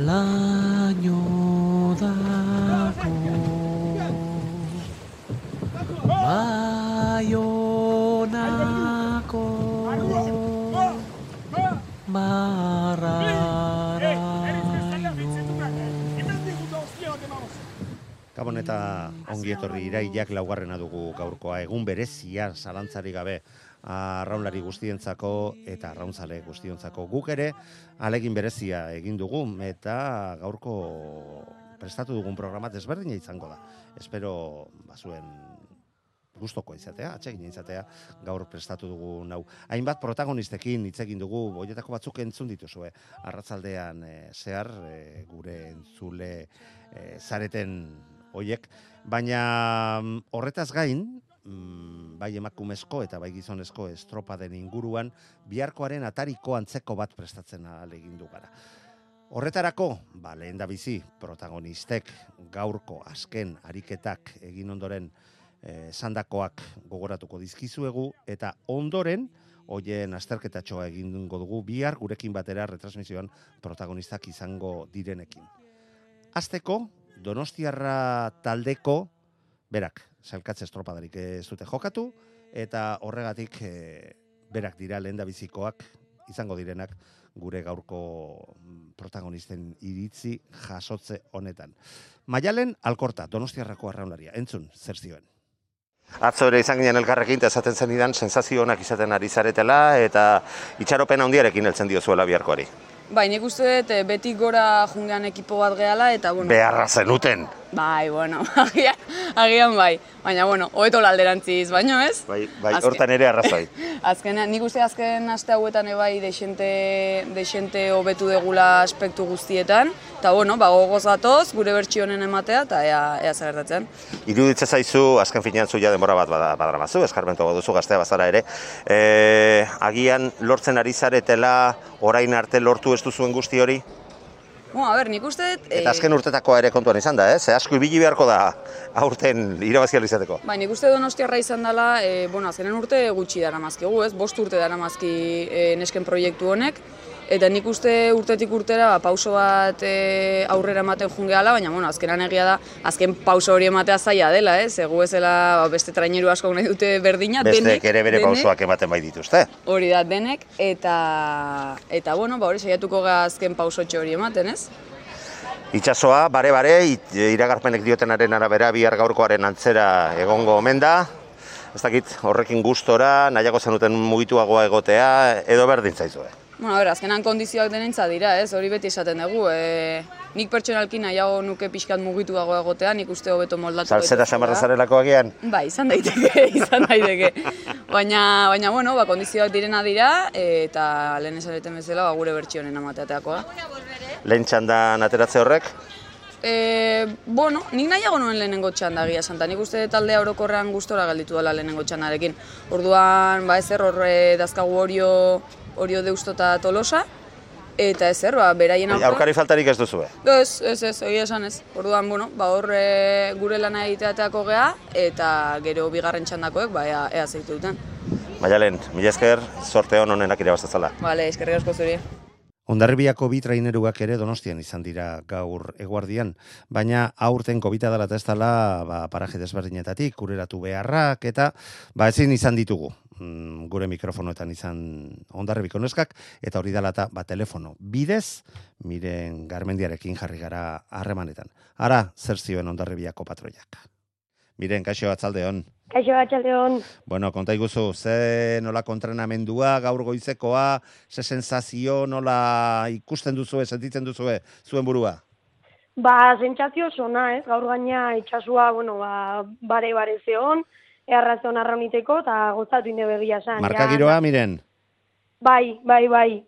laino dako Baionako Gabon eta ongi etorri iraiak laugarrena dugu gaurkoa. Egun berezia zalantzari gabe arraunlari guztientzako eta arrauntzale guztientzako guk ere alegin berezia egin dugu eta gaurko prestatu dugun programa desberdina izango da. Espero bazuen gustoko izatea, atsegin izatea, gaur prestatu dugu nau. Hainbat protagonistekin hitz egin dugu, boietako batzuk entzun dituzue, arratzaldean eh, zehar eh, gure entzule eh, zareten hoiek, baina mm, horretaz gain, mm, bai emakumezko eta bai gizonezko estropaden inguruan, biharkoaren atariko antzeko bat prestatzen egin du gara. Horretarako, ba, lehen da bizi, protagonistek gaurko azken ariketak egin ondoren eh, sandakoak gogoratuko dizkizuegu, eta ondoren, hoien azterketatxoa egingo dugu bihar gurekin batera retransmisioan protagonistak izango direnekin. Azteko, Donostiarra taldeko, berak, salkatze estropadarik ez dute jokatu, eta horregatik eh, berak dira lehen bizikoak izango direnak gure gaurko mm, protagonisten iritzi jasotze honetan. Maialen Alkorta, Donostiarrako arraunlaria, entzun, zer zioen. Atzo ere izan ginen elkarrekin, eta esaten zen idan, sensazio honak izaten ari zaretela, eta itxaropen handiarekin heltzen diozuela biharkoari. Bai, nik uste dut eh, beti gora jungean ekipo bat gehala eta bueno. Beharra zenuten. Bai, bueno, agian, agian bai. Baina bueno, hobeto alderantziz, baino ez? Bai, bai, Azken- hortan ere arrazoi. Azkenean, nik uste azken aste hauetan ere bai deixente, deixente hobetu degula aspektu guztietan. Eta bueno, ba, gogoz gatoz, gure bertsio honen ematea, eta ea, ea zer gertatzen. Iruditza zaizu, azken finean zu ja denbora bat bada, badaramazu, eskarmentu duzu gaztea bazara ere. E, agian lortzen ari zaretela, orain arte lortu ez duzuen guzti hori? Bueno, a ber, nik uste dut... Eta eh, azken urtetakoa ere kontuan izan da, eh? Ze asko ibili beharko da aurten irabazial izateko. Bai, nik uste donostiarra izan dela, e, bueno, azkenen urte gutxi dara mazkigu, ez? Bost urte dara mazki e, nesken proiektu honek, eta nik uste urtetik urtera ba, pauso bat e, aurrera ematen jungeala, baina, bueno, azkenan egia da, azken pauso hori ematea zaila dela, ez? Egu ezela ba, beste traineru asko nahi dute berdina, Besteek denek, ere bere denek, pausoak ematen bai dituzte. Hori da, denek, eta, eta bueno, ba, hori saiatuko ga azken pausotxo hori ematen, ez? Itxasoa, bare-bare, iragarpenek diotenaren arabera bihar gaurkoaren antzera egongo omen da. Ez dakit, horrekin gustora, nahiago zenuten mugituagoa egotea, edo berdin zaizue. Bueno, ber, azkenan kondizioak denentza dira, ez? Hori beti esaten dugu. E, nik pertsonalki nahiago nuke pixkat mugituago egotea, nik uste hobeto moldatu. Salzera samarra zarelako agian? Bai, izan daiteke, izan daiteke. Baina, baina bueno, ba, kondizioak direna dira, eta lehen esan duten bezala, ba, gure bertsionen amateateakoa. Lehen txandan ateratze horrek? E, bueno, nik nahiago nuen lehenengo txanda egia santa. Nik uste taldea orokorrean gustora galditu dela lehenengo txandarekin. Orduan, ba ezer horre dazkagu orio, orio deusto eta tolosa, eta ezer, ba, beraien aurka. Aurkari faltarik ez duzue. Ez, ez, ez, egia esan ez. Orduan, bueno, ba hor e, gure lana egiteateako gea, eta gero bigarren txandakoek, ba, ea, ea zeitu duten. Maialen, mila esker, sorte hon honenak irabaztazala. Bale, eskerrik asko zuri. Ondarribiako bi traineruak ere donostian izan dira gaur eguardian, baina aurten COVID dela ez dela ba, paraje desberdinetatik, kureratu beharrak eta ba, ezin izan ditugu mm, gure mikrofonoetan izan ondarribiko neskak, eta hori dela eta ba, telefono bidez, miren garmendiarekin jarri gara harremanetan. Ara, zer zioen ondarribiako patroiak. Miren, kaixo atzalde. Kaixo Atxaldeon, Bueno, konta iguzu, ze nola kontrenamendua, gaur goizekoa, ze sensazio, nola ikusten duzue, sentitzen duzue, zuen burua? ba, zentzazio sona, ez, gaur gaina itxasua, bueno, ba, bare-bare zeon, errazion arrauniteko, eta gozatu inde begia esan. Marka giroa, miren, Bai, bai, bai.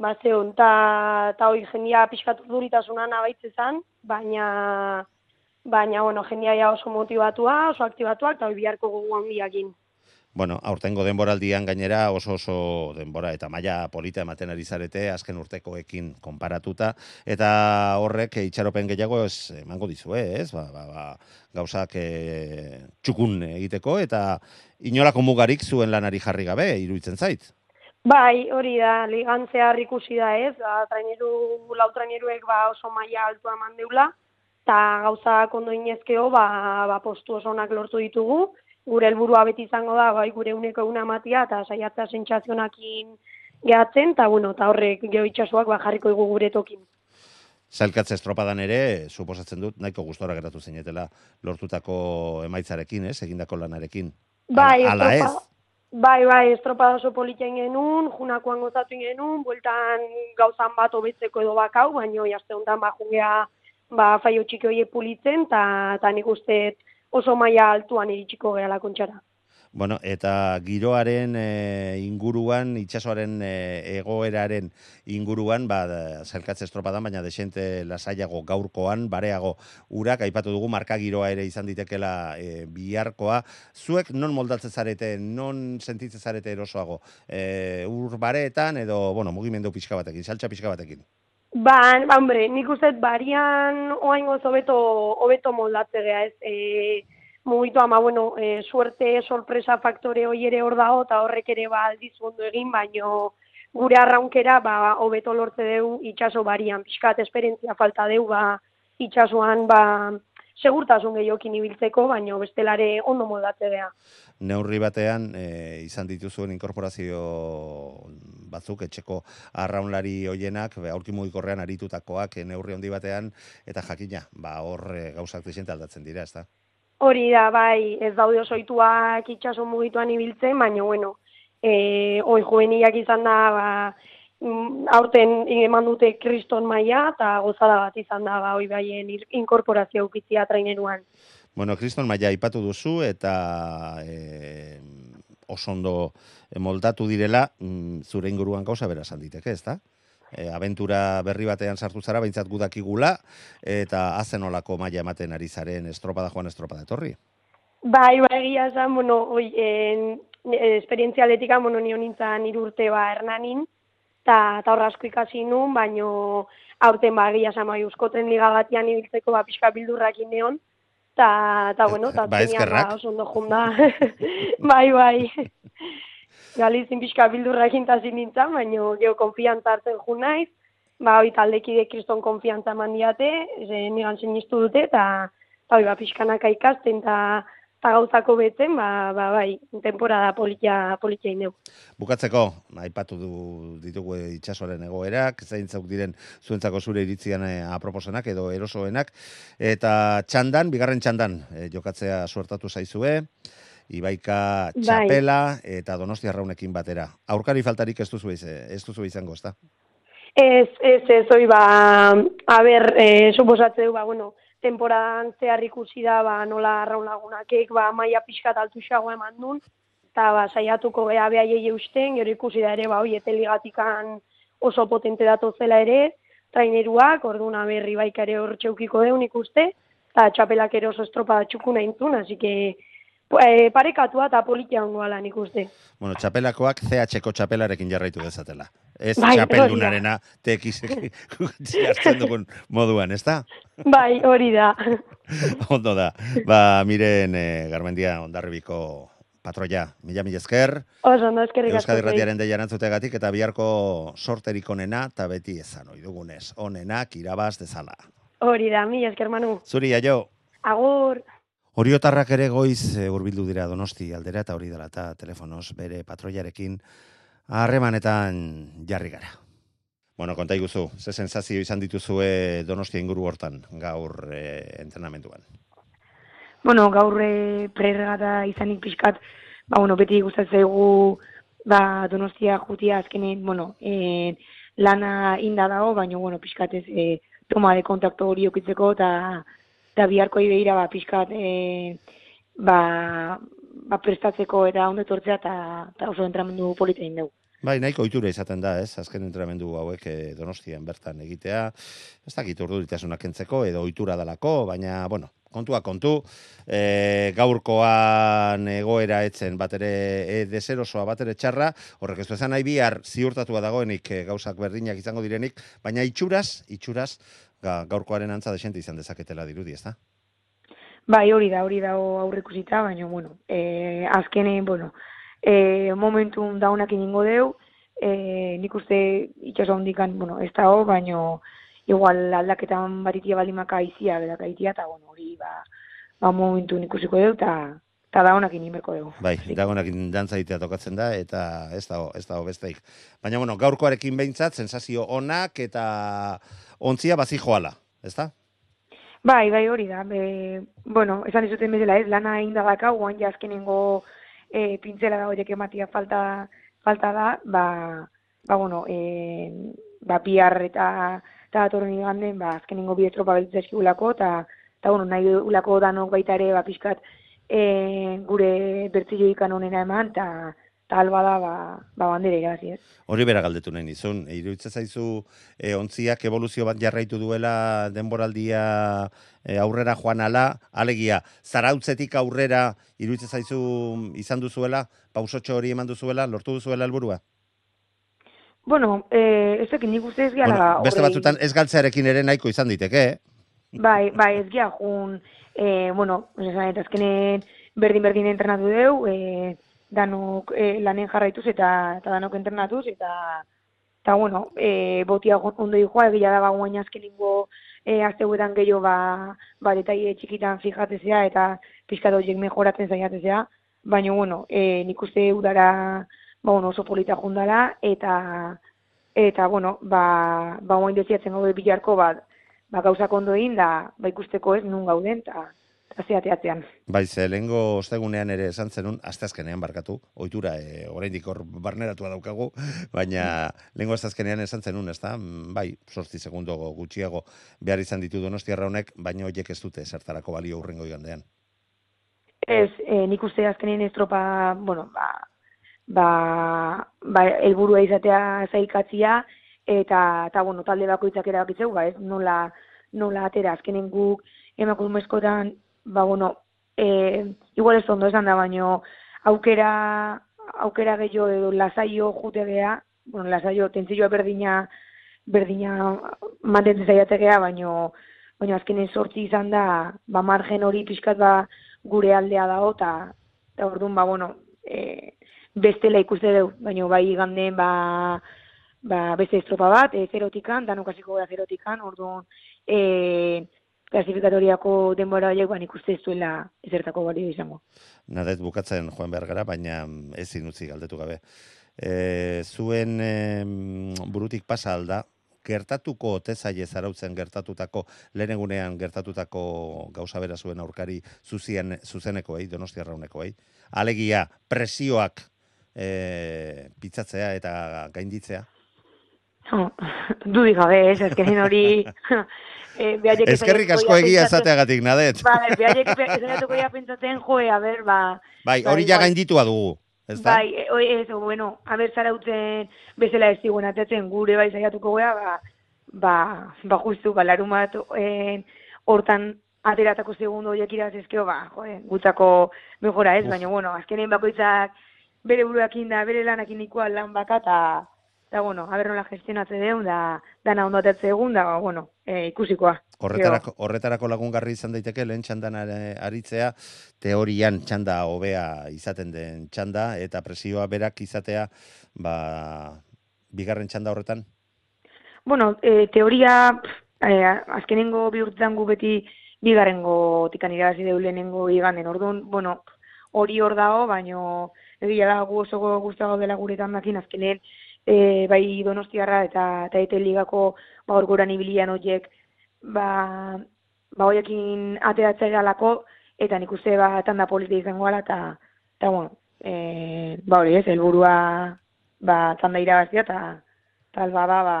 ba, zeon, ta, ta hoi jendia pixkatu duritasuna nabaitze zan, baina, baina, bueno, jendia ja oso motivatua, oso aktibatuak, eta hoi biharko gogu handiakin. Bueno, aurtengo denboraldian gainera oso oso denbora eta maila polita ematen ari zarete azken urtekoekin konparatuta eta horrek itxaropen gehiago ez emango dizue, ez? Ba, ba, ba, gauzak e, txukun egiteko eta inolako mugarik zuen lanari jarri gabe iruditzen zait. Bai, hori da, ligantzea ikusi da ez, ba, traineru, lau traineruek ba, oso maila altua eman deula, eta gauzak ondo inezkeo, ba, ba, postu oso onak lortu ditugu, gure helburua beti izango da, bai, gure uneko una matia, eta saiatzea sentsazionakin gehatzen, eta bueno, eta horrek geho itxasuak ba, jarriko dugu gure tokin. Zailkatze estropadan ere, suposatzen dut, nahiko gustora geratu zinetela lortutako emaitzarekin, ez, egindako lanarekin. Bai, Ala ez. Bai, bai, estropada oso politen genuen, junakoan gozatu genuen, bueltan gauzan bat hobetzeko edo bakau, baino jazte honetan ba, jungea ba, faio txiki horiek pulitzen, eta nik uste oso maila altuan iritsiko gehala kontxara. Bueno, eta giroaren e, inguruan, itsasoaren e, egoeraren inguruan, ba, zailkatze estropadan, baina desente lasaiago gaurkoan, bareago urak, aipatu dugu, marka giroa ere izan ditekela e, biharkoa. Zuek non moldatzen zarete, non sentitzen zarete erosoago? E, ur bareetan edo, bueno, mugimendu pixka batekin, saltza pixka batekin. Ba, ba, hombre, nik uste barian oaingoz hobeto hobeto moldatze gea, ez? E, mugitu ama, bueno, e, suerte, sorpresa faktore hoi ere hor dago, eta horrek ere ba aldiz ondo egin, baino gure arraunkera ba hobeto lortze deu itsaso barian, pixkat esperientzia falta deu, ba itsasoan ba segurtasun gehiokin ibiltzeko, baino bestelare ondo moldatze gea. neurri batean e, izan dituzuen inkorporazio batzuk etxeko arraunlari hoienak aurki mugikorrean aritutakoak e, neurri handi batean eta jakina ba hor e, gauzak desente aldatzen dira ezta Hori da, bai, ez daude oso ohituak itxaso mugituan ibiltzen, baina, bueno, e, oi juvenilak izan da, ba, aurten eman dute kriston maila eta gozada bat izan da, ba, baien inkorporazio ukitzia traineruan. Bueno, Kriston Maia aipatu duzu eta e, oso ondo moldatu direla mm, zure inguruan gauza bera esan diteke, ezta? E, abentura berri batean sartu zara, behintzat gudakigula, eta azen olako maila ematen ari zaren estropada joan estropada etorri. Bai, bai, egia esan, bueno, oi, en, esperientzia atletika, bueno, nio nintzen irurte ba hernanin, eta ta horra asko ikasi nun, baino aurten ba, egia esan, bai, euskoten liga batian ibiltzeko ba, pixka bildurrakin neon, eta, ta, bueno, ta Ba, eskerrak. oso ondo junda. bai, bai. Galizin pixka bildurrakin tazin nintzen, baino geho konfiantza hartzen ju naiz, ba, hoi taldekide kriston konfiantza eman diate, ze nigan sinistu dute, eta eta hoi, ba, pixkanaka ikasten, eta eta gauzako betzen, ba, ba, bai, temporada politia, politia indeu. Bukatzeko, aipatu du ditugu itsasoaren egoerak, zeintzuk diren zuentzako zure iritzian eh, aproposenak edo erosoenak, eta txandan, bigarren txandan, eh, jokatzea suertatu zaizue, Ibaika Bai. txapela eta donostia raunekin batera. Aurkari faltarik ez duzu, iz- ez duzu izango, ezta? Ez, ez, ez, hoi, ba, a ber, e, suposatze du, ba, bueno, temporadan zehar ikusi da, ba, nola arraun lagunakek, ba, maia pixkat altuxago eman duen, eta ba, saiatuko geha behaiei eusten, gero ikusi da ere, ba, hoi, eteligatikan oso potente datozela ere, traineruak, orduna berri baika ere hor txeukiko deun ikuste, eta txapelak ere oso estropa txukuna intun, así que, e, parekatua eta politia ongoa lan ikuste. Bueno, txapelakoak CH-ko txapelarekin jarraitu dezatela. Ez Bai, txapeldunarena TX hartzen dugun moduan, ezta? Bai, hori da. Ondo da. Ba, miren, eh, Garmendia ondarribiko patroia, mila mila esker, Oso, ondo, eskerrik asko. Euskadi. Ratiaren deian antzutegatik, eta biharko sorterik onena, eta beti ezan, oi dugunez, onenak irabaz dezala. Hori da, mila esker manu. Zuri, aio! Agur. Oriotarrak ere goiz e, hurbildu dira donosti aldera eta hori dela eta telefonoz bere patroiarekin harremanetan jarri gara. Bueno, konta iguzu, ze sensazio izan dituzue donostia inguru hortan gaur e, entrenamenduan. bueno, gaur e, prerregata izanik pixkat, ba, bueno, beti gustatzen zaigu ba, donostia jutia azkenen, bueno, e, lana inda dago, baina, bueno, pixkat ez e, toma de kontakto hori okitzeko, eta eta biharko begira ba, pixkat e, ba, ba, prestatzeko eta ondo etortzea eta, eta oso entramendu polita egin dugu. Bai, nahiko ohitura izaten da, ez? Azken entrenamendu hauek eh, Donostian bertan egitea. Ez dakit urduritasuna kentzeko edo ohitura dalako, baina bueno, kontua kontu, e, gaurkoan egoera etzen bat ere e, deserosoa bat ere txarra, horrek ez du nahi bihar ziurtatua dagoenik e, gauzak berdinak izango direnik, baina itxuraz, itxuraz, gaurkoaren antza desente izan dezaketela dirudi, ez da? Bai, hori da, hori da aurrekusita, baina, bueno, e, azkenen, bueno, e, momentu daunak iningo deu, e, nik uste itxaso hondikan, bueno, ez da ho, baina igual aldaketan batitia balimaka izia, berak aitia, eta, bueno, hori, ba, ba momentu nik usiko deu, eta eta da honak inimerko dugu. Bai, da honak dantza tokatzen da, eta ez da, ez da besteik. Baina, bueno, gaurkoarekin behintzat, sensazio onak eta ontzia bazi joala, ez da? Bai, bai hori da. Be, bueno, esan izuten bezala ez, lana egin da daka, guan jazkenengo e, pintzela da horiek ematia falta, falta da, ba, ba bueno, e, ba, piar eta eta datorren iganden, ba, azkenengo bi estropa beltza eskigulako, eta, eta bueno, nahi ulako danok baita ere, ba, pixkat, e, gure bertzio ikan honena eman, eta eta alba da, ba, ba bandere irazi, ez? Hori bera galdetu nahi nizun, iruditza zaizu e, ontziak evoluzio bat jarraitu duela denboraldia e, aurrera joan ala, alegia, zarautzetik aurrera iruditza zaizu izan duzuela, pausotxo hori eman duzuela, lortu duzuela helburua? Bueno, eh, ez nik uste ez gara... Bueno, beste batzutan ez galtzearekin ere nahiko izan diteke, eh? Bai, bai, ez gara jun, eh, bueno, ez azkenen berdin-berdin entrenatu deu, eh, danok e, lanen jarraituz eta eta danok entrenatuz eta eta bueno, e, botia ondo dijoa egia da ba guain azkenengo e, asteuetan gehiago ba ba detaile txikitan fijatezea eta pizkat horiek mejoratzen saiatezea, baina bueno, e, nik uste udara ba bueno, oso polita jundala eta eta bueno, ba ba guain desiatzen gaude bilarko ba ba gauzak ondo egin da ba ikusteko ez nun gauden ta azeateatzean. Bai, ze lehengo ostegunean ere esan zenun, asteazkenean barkatu, oitura, e, oraindik hor barneratua daukagu, baina lehengo asteazkenean esan zenun, ez da? Bai, sortzi segundo gutxiago behar izan ditu donostiarra honek, baina horiek ez dute zertarako balio urrengo igandean. Ez, e, nik uste azkenean estropa, bueno, ba, ba, ba elburua izatea zailkatzia, eta, eta bueno, talde bakoitzak erabakitzeu, ba, ez, nola, nola atera azkenen guk emakumezkotan ba, bueno, e, igual ez ondo esan da, baino, aukera, aukera gehiago edo lasaio jutegea, bueno, lasaio tentzioa berdina, berdina mantentzen zaiategea, baino, baino azkenen sortzi izan da, ba, margen hori pixkat ba, gure aldea dago, eta, eta orduan, ba, bueno, e, bestela ikuste dugu, baino, bai ganden, ba, ba, beste estropa bat, e, zerotikan, danokasiko gara zerotikan, orduan, e, klasifikatoriako denbora horiek ban ikuste ez duela ezertako balio izango. Nadet bukatzen joan behar gara, baina ezin utzi galdetu gabe. E, zuen e, burutik pasa alda, gertatuko otezaile zarautzen gertatutako, lehen egunean gertatutako gauza bera zuen aurkari zuzien, zuzeneko, donostia rauneko, eh? alegia presioak e, pitzatzea eta gainditzea? Oh, dudik gabe, ez, ezkenin hori eh, Eskerrik asko egia esateagatik, nadet. Vale, behaiek esaiatuko ya pentsatzen, joe, a ber, ba... Bai, hori ja gainditua dugu. Ez da? Bai, oi, eso, bueno, a ber, zarautzen bezala ez diguen atetzen gure bai saiatuko gea, ba, ba, ba justu, ba, larumat, en, hortan ateratako segundo horiek iraz ba, joe, gutzako mejora ez, baina, bueno, azkenen bakoitzak bere buruakin da, bere lanakin ikual lan baka, eta eta bueno, a nola gestionatze deun, da, dana ondo atetze egun, da, bueno, e, ikusikoa. Horretarako, horretarako lagungarri izan daiteke, lehen txandan aritzea, teorian txanda hobea izaten den txanda, eta presioa berak izatea, ba, bigarren txanda horretan? Bueno, e, teoria, e, azkenengo bi urtetan gu beti bigarrengo tikan irabazi deu lehenengo iganden, orduan, bueno, hori hor dago, baino, egia da gu oso guztago dela guretan dakin azkenen, e, bai donostiarra eta eta ete ligako ba orgoran ibilian hoiek ba ba hoiekin ateratzea galako eta nik uste ba tanda politi izango ala eta eta bueno e, ba hori ez helburua ba tanda irabazia eta tal bada ba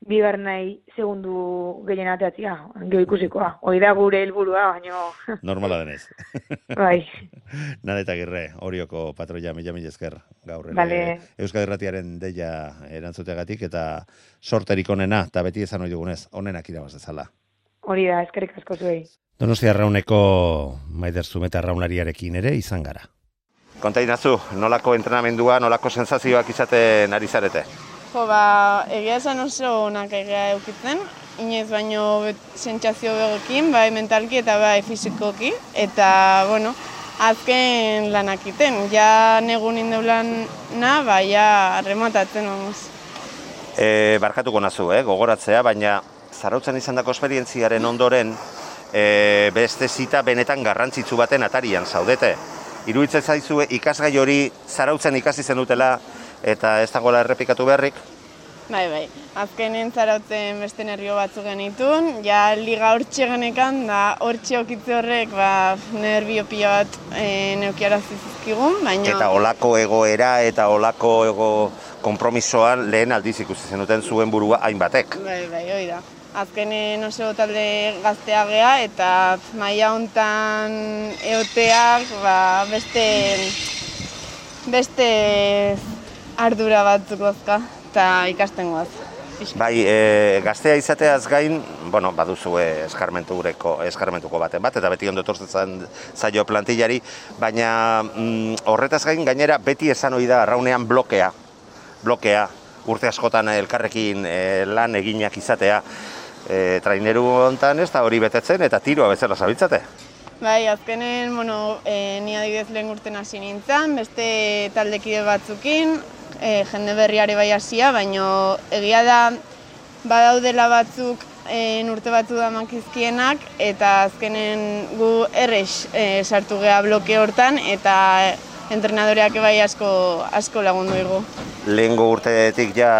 bigar nahi segundu gehien ateatzia, gero ikusikoa. Hoi da gure helburua, baino, Normala denez. bai, Nada eta girre, horioko patroia mila mila esker gaur ere. Bale. Euskal Irratiaren deia erantzutegatik eta sorterik onena, eta beti esan hori dugunez, onenak irabaz dezala. hori da, eskerrik asko zuei. Donostia Arrauneko Maider Zumeta Arraunariarekin ere izan gara. Konta inazu, nolako entrenamendua, nolako sensazioak izaten ari zarete? Jo, ba, egia esan oso onak egia eukitzen, inoiz baino sentsazio begokin, bai mentalki eta bai fizikoki, eta, bueno, azken lanak iten, ja negun indeulan na, bai, ja rematatzen, vamos. E, barkatuko nazu, eh, gogoratzea, baina zarautzen izandako esperientziaren ondoren e, beste zita benetan garrantzitsu baten atarian zaudete. Iruditzen zaizue ikasgai hori zarautzen ikasi zenutela eta ez dagoela errepikatu beharrik? Bai, bai, azkenen zarautzen beste nervio batzu genitun, ja liga hortxe genekan, da hortxe okitze horrek, ba, nervio pila bat e, neukiarazi zizkigun, baina... Eta olako egoera eta olako ego konpromisoan lehen aldiz ikusi zenuten zuen burua hainbatek. Bai, bai, hoi da. Azkenen oso talde gaztea gea eta maila hontan eoteak ba, beste beste ardura batzuk dazka eta ikasten goaz. Bai, e, gaztea izateaz gain, bueno, baduzu e, eskarmentureko, eskarmentuko baten bat, eta beti ondo etortzen zaio plantillari, baina mm, horretaz gain gainera beti esan ohi da arraunean blokea, blokea, urte askotan elkarrekin e, lan eginak izatea, e, traineru hontan ez da hori betetzen eta tiroa bezala zabiltzate. Bai, azkenen, bueno, e, ni adibidez lehen urten hasi nintzen, beste taldekide batzukin, e, jende berriare bai hasia, baino egia da badaudela batzuk e, urte batzu da mankizkienak, eta azkenen gu errex e, sartu gea bloke hortan, eta entrenadoreak bai asko, asko lagundu dugu. Lehengo urtetik ja,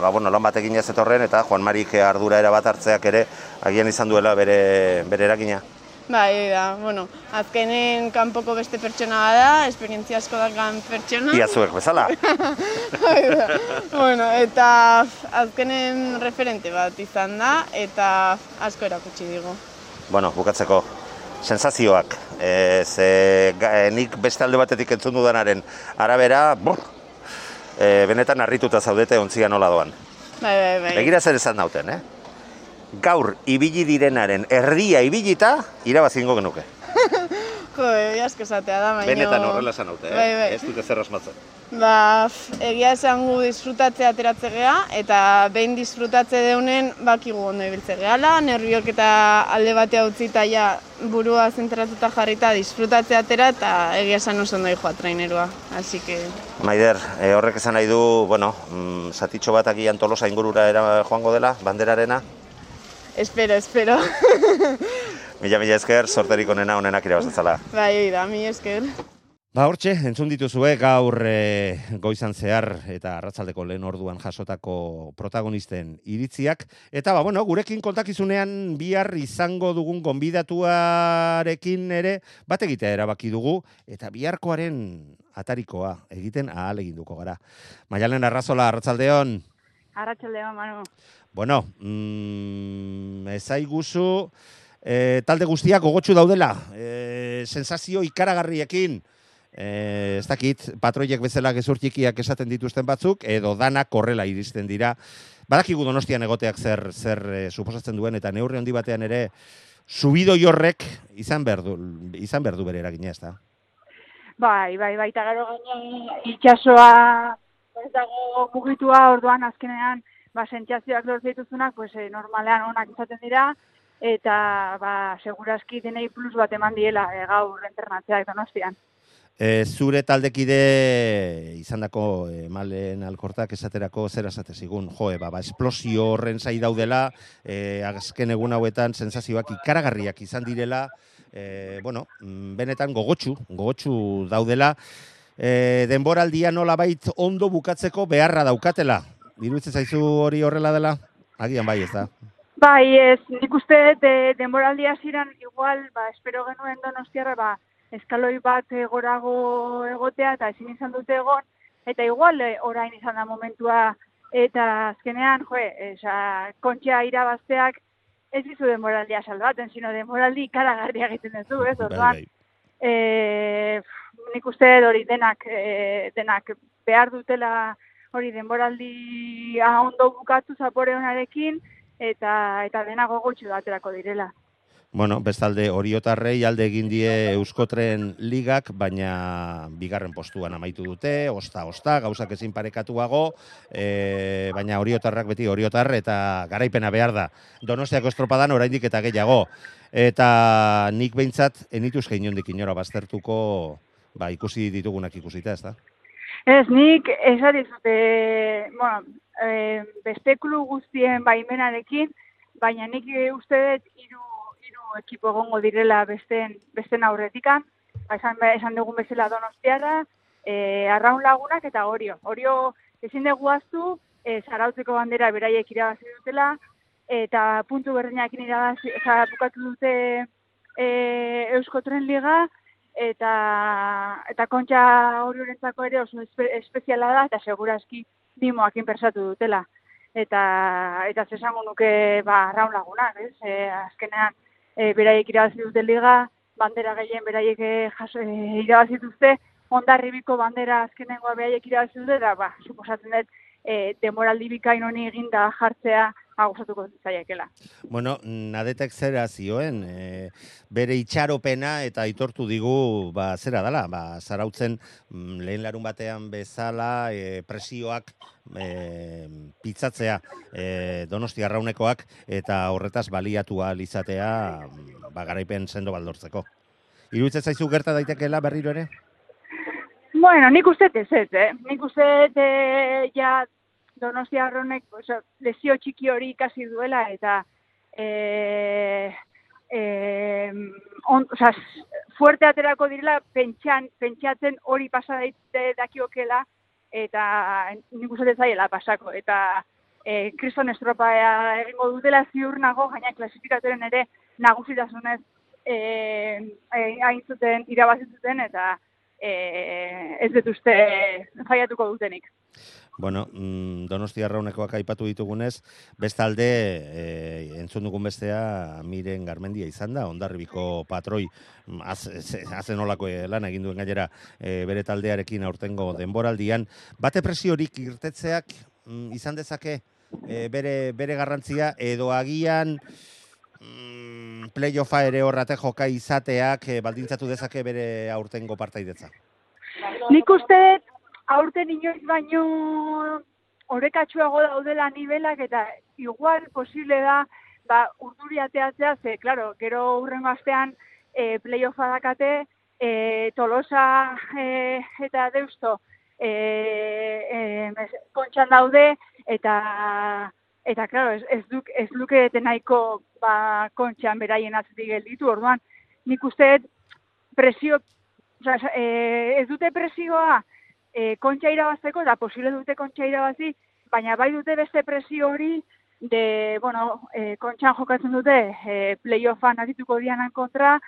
ba, bueno, lan batekin ez etorren, eta Juan Marik ardura erabat hartzeak ere, agian izan duela bere, bere eragina. Bai, da, bueno, azkenen kanpoko beste pertsona da, esperientzia asko dakan pertsona. Ia zuek bezala. Hori da. bueno, eta azkenen referente bat izan da, eta asko erakutsi digu. Bueno, bukatzeko, sensazioak, e, ze e, nik beste alde batetik entzun dudanaren arabera, bo, e, benetan harrituta zaudete ontzia nola doan. Bai, bai, bai. Begira zer esan nauten, eh? Gaur ibili direnaren erdia ibilita irabazingo genuke. Jo, egia asko esatea da, baina... Benetan horrela esan naute, eh? Bai, bai. Ez dute zer asmatzen. Ba, egia esan gu disfrutatze ateratze gea, eta behin disfrutatze deunen bakigu ondo ibiltze gehala, nerviok eta alde batea utzita ja burua zentratuta jarrita disfrutatze atera, eta egia esan oso ondo joa trainerua, así que... Maider, e, horrek esan nahi du, bueno, mm, zatitxo bat agian tolosa ingurura era joango dela, banderarena. Espero, espero. Mila mila esker, sorterik onena onenak irabazatzala. bai, da, mi esker. Ba, hortxe, entzun dituzue gaur e, goizan zehar eta arratzaldeko lehen orduan jasotako protagonisten iritziak. Eta, ba, bueno, gurekin kontakizunean bihar izango dugun gonbidatuarekin ere bat egitea erabaki dugu, eta biharkoaren atarikoa egiten ahal eginduko gara. Maialen Arrazola, arratsaldeon. Arratxaldea, Manu. Bueno, mm, ezaiguzu, e, talde guztiak gogotsu daudela, e, sensazio ikaragarriekin, e, ez dakit, patroiek bezala gezur txikiak esaten dituzten batzuk, edo danak korrela iristen dira. Badakigu donostian egoteak zer, zer e, suposatzen duen, eta neurri handi batean ere, subido jorrek izan behar du, izan behar du bere eragina, ez da? Bai, bai, bai, eta gero gaina itxasoa ez dago mugitua, orduan azkenean, ba, sentsazioak lortzen dituzunak, pues, eh, normalean onak izaten dira, eta, ba, segurazki denei plus bat eman diela eh, gaur entrenatzeak donostian. E, zure taldekide izandako e, malen alkortak esaterako zer esate zigun, jo, ba, ba, esplosio horren zai daudela, e, azken egun hauetan sensazioak ikaragarriak izan direla, e, bueno, mm, benetan gogotsu, gogotsu daudela, e, denboraldia nolabait ondo bukatzeko beharra daukatela. Iruditzen zaizu hori horrela dela? Agian bai, ez da. Bai, ez, nik uste de, denboraldi hasieran igual, ba, espero genuen donostiarra, ba, eskaloi bat eh, gorago egotea eta ezin izan dute egon, eta igual eh, orain izan da momentua eta azkenean, jo, esa, kontxa irabazteak ez dizu demoraldia salbaten, sino demoraldi ikaragarria egiten duzu, ez? Bai, Orduan, e, nik uste hori denak, e, denak behar dutela hori denboraldi ondo bukatu zapore honarekin, eta, eta denak gogotxu aterako direla. Bueno, bestalde oriotarrei alde egin die Euskotren ligak, baina bigarren postuan amaitu dute, osta, osta, gauzak ezin parekatuago, e, baina oriotarrak beti oriotar eta garaipena behar da. Donostiako estropadan oraindik eta gehiago. Eta nik behintzat, enituz geinondik inora baztertuko, ba, ikusi ditugunak ikusita, ez da? Ez, nik esan dizute, bueno, e, beste klub guztien baimenarekin, baina nik uste dut hiru hiru ekipo egongo direla besten besten aurretikan, ba, esan esan dugun bezala Donostiarra, e, Arraun Lagunak eta Orio. Orio ezin dugu aztu, e, zarautzeko bandera beraiek irabazi dutela eta puntu berdinekin irabazi, bukatu dute e, Eusko Tren Liga eta eta kontxa oriorentzako ere oso espe, espeziala da eta segurazki mimoakin persatu dutela. Eta eta zesango nuke ba Arraun Lagunak, ez? E, azkenean e, beraiek irabazi dute liga, bandera gehien beraiek e, jaso, e, irabazi dute, ondarribiko bandera azkenengoa beraiek irabazi dute, da, ba, suposatzen dut, e, demoraldi bikain honi eginda jartzea agosatuko zaiekela. Bueno, nadetek zera zioen, e, bere itxaropena eta aitortu digu ba, zera dela, ba, zarautzen mm, lehen larun batean bezala e, presioak e, pitzatzea e, donosti arraunekoak eta horretaz baliatu ahal izatea mm, ba, garaipen sendo baldortzeko. Iruditzen zaizu gerta daitekeela berriro ere? Bueno, nik uste ez ez, eh? Nik uste eh, ja Donostia Arronek oso, lesio txiki hori ikasi duela eta e, e, on, oza, fuerte aterako direla pentsan, pentsatzen hori pasa daite dakiokela eta nik uste zaiela pasako eta e, kriston estropa egingo dutela ziur nago, gaina klasifikatoren ere nagusitasunez e, e, hain zuten irabazitzuten eta e, ez dut uste faiatuko dutenik. Bueno, mm, Donostia Arraunekoak aipatu ditugunez, bestalde e, entzun dugun bestea Miren Garmendia izan da, ondarribiko patroi mm, az, azen olako lan egin duen gainera e, bere taldearekin aurtengo denboraldian. Bate presiorik irtetzeak mm, izan dezake e, bere, bere garrantzia edo agian mm, playoffa ere horrate joka izateak e, baldintzatu dezake bere aurtengo partaidetza. Nik uste aurten inoiz baino orekatsuago daudela nivelak eta igual posible da ba, urduri ateatzea, ze, claro, gero urrengo astean e, playoffa dakate, e, Tolosa e, eta Deusto e, e, kontxan daude, eta eta claro, ez, ez, duk, ez luke nahiko ba, kontxan beraien atzetik gelditu, orduan nik uste presio, oza, e, ez dute presioa, e, kontxa irabazteko, da posible dute kontxa irabazi, baina bai dute beste presio hori, de, bueno, e, kontxan jokatzen dute e, playoffan azituko dianan kontra,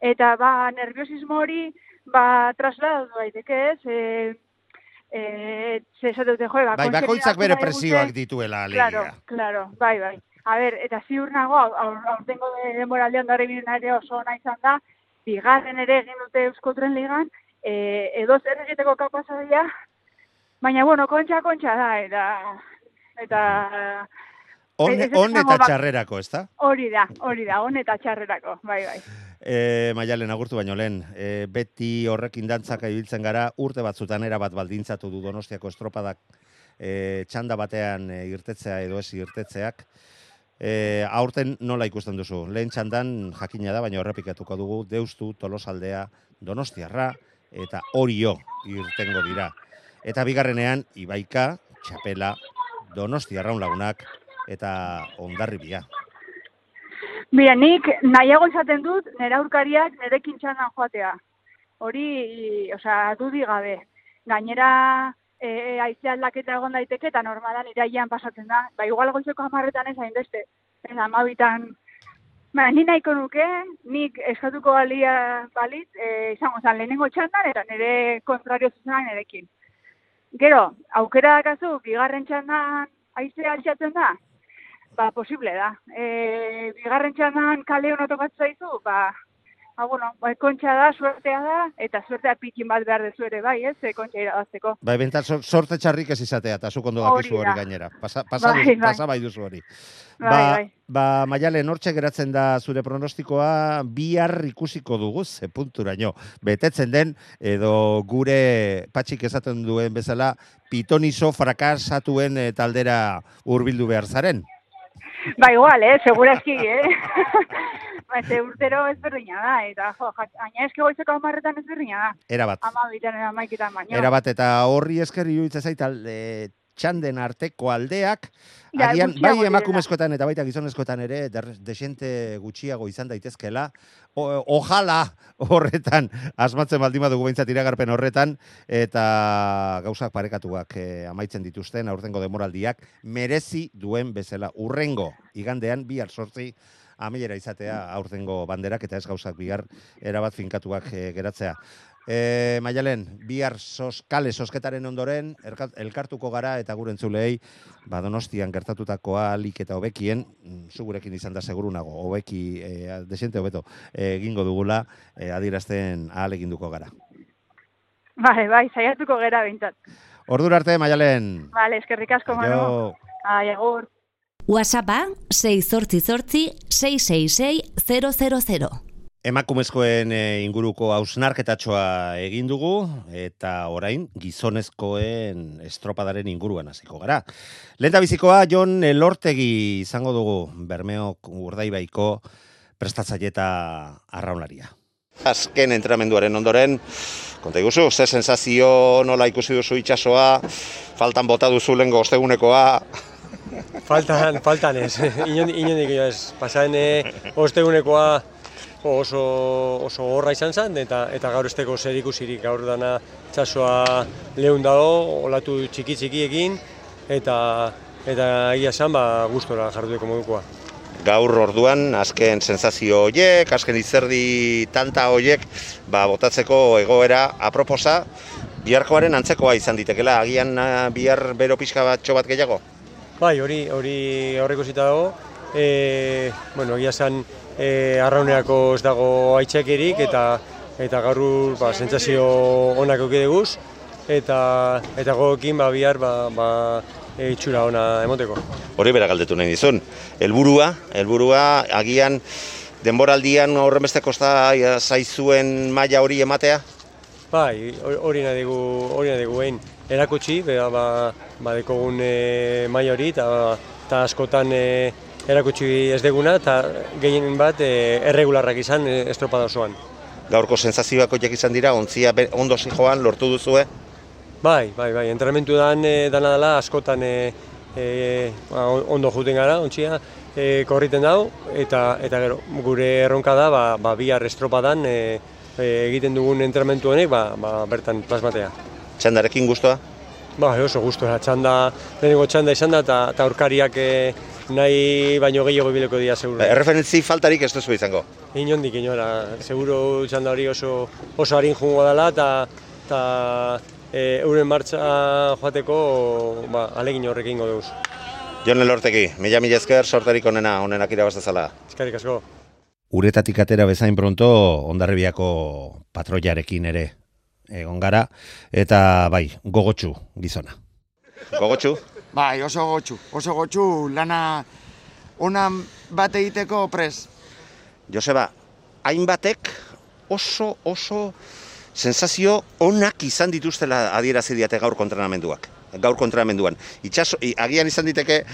eta ba, nerviosismo hori, ba, trasladatu daiteke ez, e, e, dute, jo, ba, bai, bakoitzak bere presioak dituela, alegia. Claro, claro, bai, bai. A ber, eta ziur nago, aurtengo de demoraldean darri ere oso nahi izan da, bigarren ere egin dute Euskotren ligan, e, edo zer egiteko kapasa dira, baina, bueno, kontxa, kontxa da, eta... eta On, on eta txarrerako, ez da? Hori da, hori da, on eta txarrerako, bai, bai. E, Maialen, agurtu baino lehen, e, beti horrekin dantzaka ibiltzen gara, urte batzutan era bat baldintzatu du donostiako estropadak e, txanda batean e, irtetzea edo ez irtetzeak. E, aurten nola ikusten duzu? Lehen txandan jakina da, baina horrepikatuko dugu, deustu, tolosaldea, donostiarra, eta orio irtengo dira. Eta bigarrenean, Ibaika, Txapela, Donosti Arraun Lagunak eta Ondarribia. Mira, nik nahiago izaten dut nera aurkariak nerekin txanan joatea. Hori, osea, dudi gabe. Gainera, e, aize aldaketa egon daiteke eta normalan iraian pasatzen da. Ba, igual goizeko amarretan ez hain beste. Ez amabitan Ba, ni nahiko nuke, nik eskatuko balia balit, e, izango zan lehenengo txandan, eta nire kontrario zuzenak nirekin. Gero, aukera dakazu, bigarren txandan aizea altxatzen da, ba, posible da. E, bigarren txandan kale hono tokatzen zaizu, ba, ba, bueno, ba, kontxa da, suertea da, eta suertea pikin bat behar dezu ere, bai, ez, e, kontxa irabazteko. Bai, bentan sor- sorte txarrik ez izatea, eta zuk ondo dakizu hori gainera. Pasa, pasa, Bai, bai. pasa bai duzu hori. Bai, ba, bai. ba, maialen, hortxe geratzen da zure pronostikoa bihar ikusiko dugu, ze punturaino. Betetzen den, edo gure patxik esaten duen bezala, pitonizo frakasatuen eh, taldera hurbildu behar zaren. Ba, igual, eh, segurazki, eh. ze urtero ezberdina da, eta, jo, gaina eske goizeko amarretan ezberdina da. Erabat. Ama bitan, amaiketan baino. Erabat, eta horri esker iruditzen zait, alde, txanden arteko aldeak, Ja, gutxiago bai emakumezkoetan eta baita gizonezkoetan ere, der, desente gutxiago izan daitezkela, o, ojala horretan, asmatzen baldin badugu behintzat iragarpen horretan, eta gauzak parekatuak eh, amaitzen dituzten, aurtengo demoraldiak, merezi duen bezala, urrengo, igandean, bihar sortzi, amilera izatea aurtengo banderak eta ez gauzak bihar erabat finkatuak eh, geratzea. E, Maialen, bihar sos, kale sosketaren ondoren, elkartuko gara eta gure entzulei, ba, donostian gertatutakoa alik eta hobekien, mm, zu gurekin izan da seguru nago, hobeki, e, desente hobeto, eh, egingo dugula, e, adierazten ahal eginduko gara. Bai, bai, saiatuko gera bintzat. Ordura arte, Maialen. Vale, eskerrik asko, Manu. Ai, agur. WhatsAppa 688 666 000. Emakumezkoen e, inguruko hausnarketatxoa egin dugu eta orain gizonezkoen estropadaren inguruan hasiko gara. Lehen bizikoa Jon Elortegi izango dugu Bermeok Urdaibaiko prestatzaile eta arraunlaria. Azken entrenamenduaren ondoren, konta iguzu, ze sensazio nola ikusi duzu itsasoa, faltan bota duzu lengo ostegunekoa, Faltan, faltan ez. Inon, inondik ez. Pasaren eh, ostegunekoa oso, oso horra izan zen, eta, eta gaur esteko zer ikusirik gaur dana txasoa lehun dago, olatu txiki txikiekin, eta eta egia esan ba, gustora jarduteko modukoa. gaur orduan azken sensazio hoiek, azken izerdi tanta hoiek, ba, botatzeko egoera aproposa, biharkoaren antzekoa izan ditekela, agian ah, bihar bero pixka bat bat gehiago? Bai, hori hori aurreko zita dago. E, bueno, egia esan e, arraunerako ez dago aitzakirik eta eta gaur ba, sentsazio onak eduki deguz eta eta gogokin ba bihar ba, ba e, itxura ona emoteko. Hori bera galdetu nahi dizun. Helburua, helburua agian denboraldian horrenbeste kosta zaizuen maila hori ematea? Bai, hori- nahi dugu, hori nahi dugu egin. Erakutsi, ba, ba, ba dekogun e, maila hori, eta askotan e, erakutsi ez deguna, eta gehien bat e, erregularrak izan e, estropada osoan. Gaurko sensazioak horiek izan dira, ontzia ondo zijoan lortu duzue? Bai, bai, bai, entrenamentu dan e, dana dela askotan e, e, ba, ondo juten gara, ontsia, e, korriten dau, eta, eta gero, gure erronka da, ba, ba bihar estropadan e, e, egiten dugun entrenamentu honek, ba, ba, bertan plasmatea. Txandarekin guztua? Ba, oso gustora, txanda, lehenengo txanda izan da, eta aurkariak e, nahi baino gehiago bileko dira, seguru. Ba, Erreferentzi faltarik ez duzu izango. Inondik inora, seguro txanda hori oso, oso harin jungo dela, eta eta e, euren martxa joateko ba, alegin horrek egingo dugu. Jon Elortegi, mila mila esker, sorterik onena, onenak irabaztezala. Eskerrik asko. Uretatik atera bezain pronto, ondarribiako patroiarekin ere egon gara, eta bai, gogotsu gizona. Gogotsu? Bai, oso gotxu, oso gotxu lana onan bat egiteko pres. Joseba, hainbatek oso, oso sensazio onak izan dituztela adierazi diate gaur kontrenamenduak. Gaur kontrenamenduan. Itxaso, agian izan diteke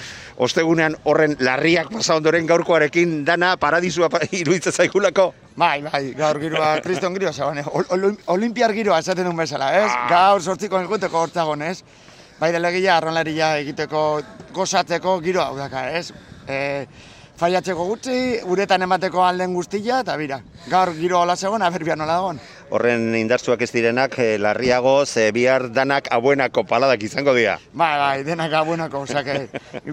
ostegunean horren larriak pasa ondoren gaurkoarekin dana paradisua pa, iruditzen zaigulako. Bai, bai, gaur giroa, kriston giroa zegoen, ol, ol, olimpiar giroa esaten duen bezala, ez? Gaur sortziko egiteko hortzagon, ez? Bai delegia, arronlaria egiteko, gozatzeko giroa hau daka, ez? E, faiatzeko gutxi, uretan emateko alden guztia, eta bira, gaur giroa hola zegoen, aber bihar nola dagoen. Horren indartzuak ez direnak eh, larriago, ze bihar danak abuenako paladak izango dira. Bai, bai, denak abuenako, osake,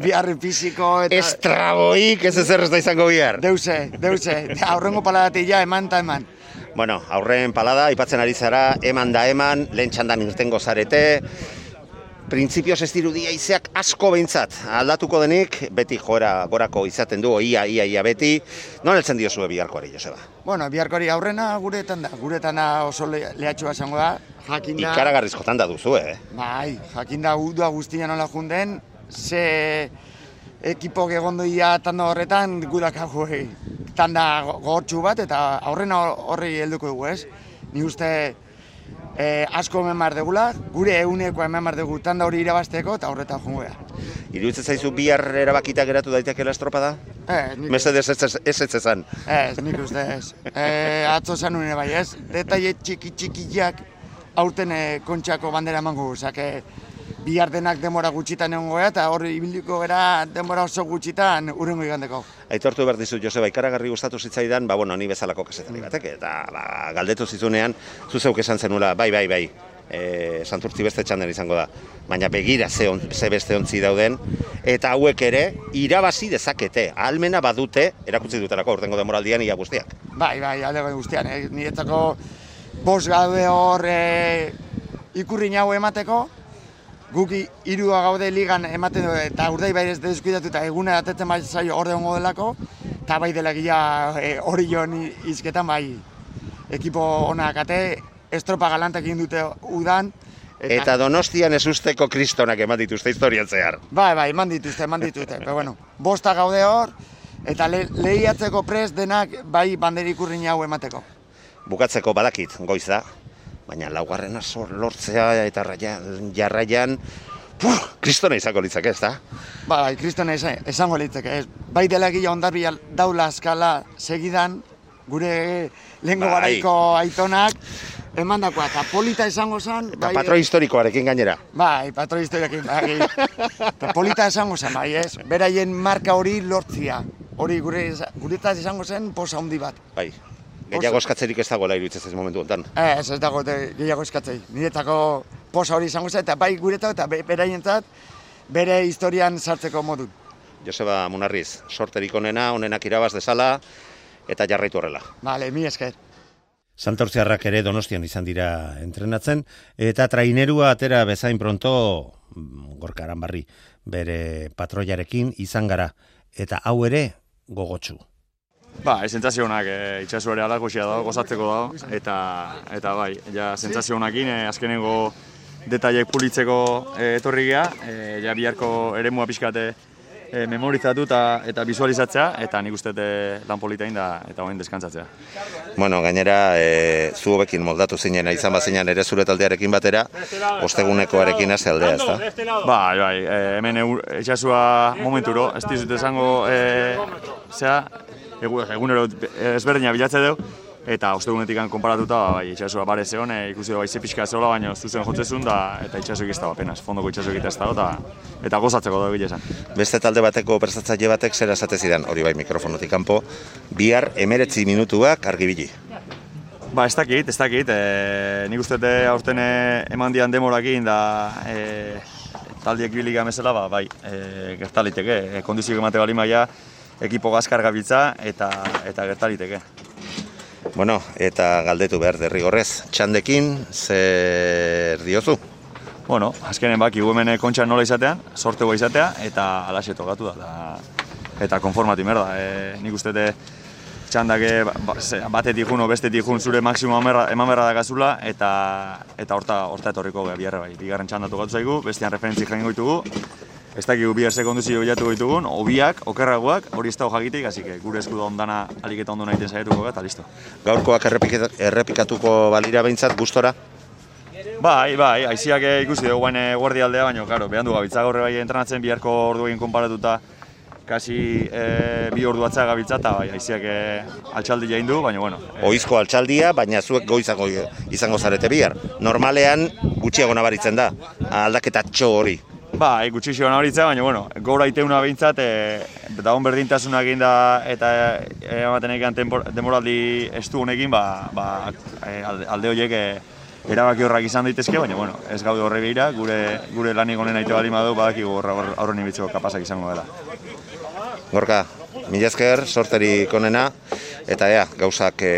biharri fisiko eta... Estragoik ez ezer ez da izango bihar. Deuse, deuse, aurrengo paladatia eman eta eman. Bueno, aurren palada, aipatzen ari zara, eman da eman, lehen txandan irtengo zarete, printzipioz ez dirudi aizeak asko behintzat aldatuko denik, beti joera gorako izaten du, ia, ia, ia beti. Non heltzen diozue biharkoari, Joseba? Bueno, biharkori aurrena guretan da, guretan oso le, lehatxua esango da, jakinda... Ikaragarrizkotan da duzu, eh? Bai, jakinda udua guztia nola junden, ze ekipo egondoia tanda horretan gudak hau tanda gogortxu bat eta aurrena horri helduko dugu, ez? Ni uste eh, asko hemen behar degula, gure euneko hemen behar dugu tanda hori irabazteko eta horretan jongo gara. Iruditzen zaizu bihar erabakita geratu daitekeela estropada? Eh, nik, Mesedez ez ez ez ez esan. ez, nik uste ez. Eh, atzo zan nune bai, ez? Detaile txiki txikiak aurten eh, kontxako bandera emango, osake bihar denak demora gutxitan egongo gara eta hor ibiliko gara denbora oso gutxitan urrengo igandeko. Aitortu behar dizut, Joseba, ikaragarri gustatu zitzaidan, ba, bueno, ni bezalako kasetari batek, eta ba, galdetu zizunean, zu zeuk esan zenula, bai, bai, bai, e, santurtzi beste txander izango da. Baina begira ze, on, ze beste ontzi dauden, eta hauek ere, irabazi dezakete, almena badute, erakutsi dutelako, urtengo demoraldian ia guztiak. Bai, bai, alde guztian, eh? niretzako bost gaude hor eh, ikurri hau emateko, guki hirua gaude ligan ematen du eta urdei bai ez deskuidatu eta egune atetzen bai zaio hor egongo delako, eta bai dela gila eh, hori joan izketan bai ekipo onak ate, estropa galantak egin dute udan, Eta, donostian ez usteko kristonak eman dituzte historian zehar. Bai, bai, eman dituzte, eman dituzte. Pero bueno, bosta gaude hor, eta le, lehiatzeko prest denak bai banderi ikurrin hau emateko. Bukatzeko badakit, goiz da, baina laugarrena zor lortzea eta raian, jarraian, puf, kristona izango litzake, ez da? Bai, kristona esango litzake. Ez. Bai dela gila ondarbi daula eskala segidan, gure lehengo Bai. garaiko aitonak, emandakoa, eta polita esango zen... Eta patro historikoarekin gainera. Bai, patro historiakin, bai. Eta polita esango zen, bai, ez? Beraien marka hori lortzia. Hori gure, guretaz esango zen posa handi bat. Bai, gehiago eskatzerik ez dagoela iruditzen ez momentu honetan. Ez, ez dago gehiago eskatzei. Niretako posa hori izango zen, eta bai guretzat eta be- beraientzat bere historian sartzeko modu. Joseba Munarriz, sorterik onena, onenak irabaz dezala, eta jarraitu horrela. Vale, mi esker. Santortziarrak ere donostian izan dira entrenatzen, eta trainerua atera bezain pronto, mm, gorka aranbarri, bere patroiarekin izan gara, eta hau ere gogotsu. Ba, e, sentsazio onak, e, itxasu ere alakoxia dago, gozatzeko dago, eta, eta bai, ja, sentsazio onakin, e, azkenengo detailek pulitzeko e, etorri geha, e, ja biharko eremua pixkate e, memorizatu eta, eta visualizatzea, eta nik uste e, lan politain da, eta hoen deskantzatzea. Bueno, gainera, e, zu hobekin moldatu zinen, izan bazinan ere zure taldearekin batera, ostegunekoarekin hasi aldea, ez da? Bai, bai, e, hemen eur, itxasua momenturo, ez dizut esango, e, egu- egunero ezberdina bilatze dugu, eta ostegunetik konparatuta, ba, bai, itxasua bare zeon, e, ikusi du bai ze pixka zeola, baina zuzen jotzezun, da, eta itxasuik ez dago apenas, fondoko itxasuik ez dago, eta, eta gozatzeko dago gile esan. Beste talde bateko prestatzaile batek zera esate zidan, hori bai mikrofonotik kanpo, bihar emeretzi minutuak argibili. Ba, ez dakit, ez dakit, e, nik uste dut aurten eman dian demorakin da e, taldiek bilik amezela, ba, bai, e, gertaliteke, e, kondizioak emate bali maia, ekipo gazkar gabiltza eta, eta gertaliteke. Bueno, eta galdetu behar derrigorrez, txandekin zer diozu? Bueno, azkenen baki hemen kontxa nola izatean, sortego izatea, eta alaxe tokatu da, eta, eta konformati merda. E, nik uste dut txandake ba, ze- batetik jun, o bestetik jun zure maksimo eman berra dakazula, eta, eta horta, horta etorriko gara bai. Bigarren txanda tokatu zaigu, bestean referentzi jaingo ditugu, ez dakigu bihar ze konduzio bilatu ditugun, obiak, okerragoak, hori ez dago jakitik, hasi que gure eskudo ondana aliketa ondo nahiten saiatuko eta listo. Gaurkoak errepika- errepikatuko balira behintzat gustora? Bai, bai, aiziak eh, ikusi dugu baina guardia aldea, baina, karo, behan du gabiltza gaur bai entrenatzen biharko ordu egin konparatuta kasi e, bi ordu atzea gabiltza, eta bai, aiziak e, altxaldi jain du, baina, bueno. E, Oizko altxaldia, baina zuek goizago izango zarete bihar. Normalean gutxiago nabaritzen da, aldaketa txo hori. Bai, gutxi xo nabaritza, baina, bueno, gora iteuna behintzat, e, da hon berdintasuna egin da, eta ematen egan demoraldi estu honekin, ba, ba e, alde, horiek e, erabaki horrak izan daitezke, baina, bueno, ez gaude horre behira, gure, gure lanik honen aite bali badu, badakigu horra hor- aurren ibitzeko kapazak izango dela. Gorka, mila esker, sorterik onena, eta ea, gauzak e,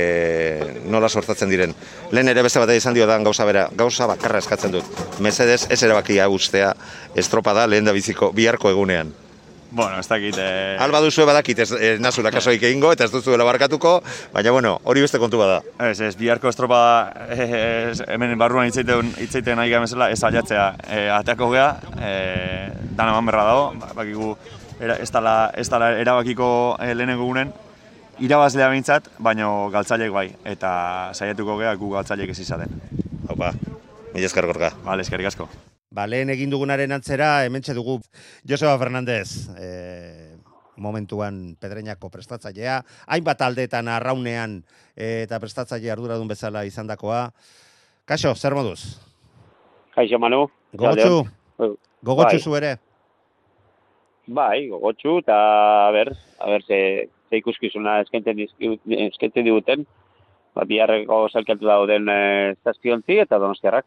nola sortatzen diren. Lehen ere beste bat izan dio da gauza bera, gauza bakarra eskatzen dut. Mesedez, ez erabakia ustea estropada lehen da biziko biharko egunean. Bueno, ez dakit... Eh... Alba duzu badakit ez, ez nazula kasoik egingo, eta ez duzuela barkatuko, baina bueno, hori beste kontu bada. Ez, ez, biharko estropa ez, hemen barruan hitzaiten hitzaiten nahi gamezela, ez aliatzea e, ateako gea, e, dana eman berra dago, ba, bakigu era, ez dala, ez dala erabakiko e, lehenengo gunen, irabazlea behintzat, baina galtzaileek bai, eta saiatuko gea gu galtzaileek ez izaten. Haupa, mila esker gorka. Vale, eskerrik asko. Ba, lehen egin dugunaren antzera, hementxe dugu Joseba Fernandez, e, momentuan pedreñako prestatzailea, hainbat aldeetan arraunean e, eta prestatzaile arduradun bezala izandakoa. Kaixo, zer moduz? Kaixo, Manu. Gogotxu? Gogotxu Bai. zu ere? Bai, gogotxu, eta a ber, a ber, ze, ze ikuskizuna eskainten, dizki- eskainten diguten, ba, biharreko salkatu dauden e, zazpiontzi eta donostiarrak.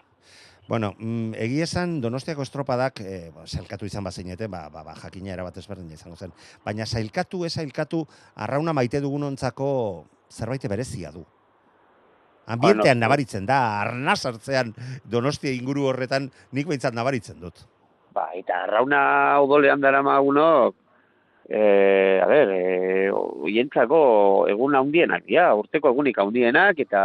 Bueno, mm, egia esan Donostiako estropadak e, ba, sailkatu izan bazinete, ba, ba, ba, jakina erabat ezberdina izango zen. Baina sailkatu, ez sailkatu, arrauna maite dugunontzako zerbait berezia du. Ambientean Bueno, nabaritzen da, arna sartzean Donostia inguru horretan nik behintzat nabaritzen dut. Ba, eta arrauna odolean dara magunok, e, a ber, e, oientzako egun handienak, ja, urteko egunik handienak, eta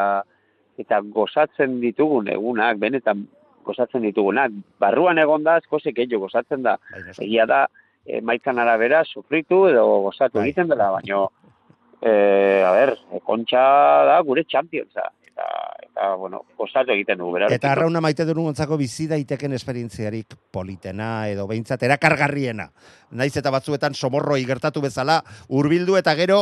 eta gozatzen ditugun egunak, benetan gozatzen ditugunak. Barruan egon da, askozik gehiago gozatzen da. Egia da, e, maitzan arabera, sufritu edo gozatu Bai. egiten dela, baino, e, a ber, e, kontxa da gure championsa. Eta, eta, bueno, gozatu egiten dugu, bera. Eta arrauna maite dugunontzako bizi daiteken esperientziarik politena edo behintzat erakargarriena. Naiz eta batzuetan somorroi gertatu bezala hurbildu eta gero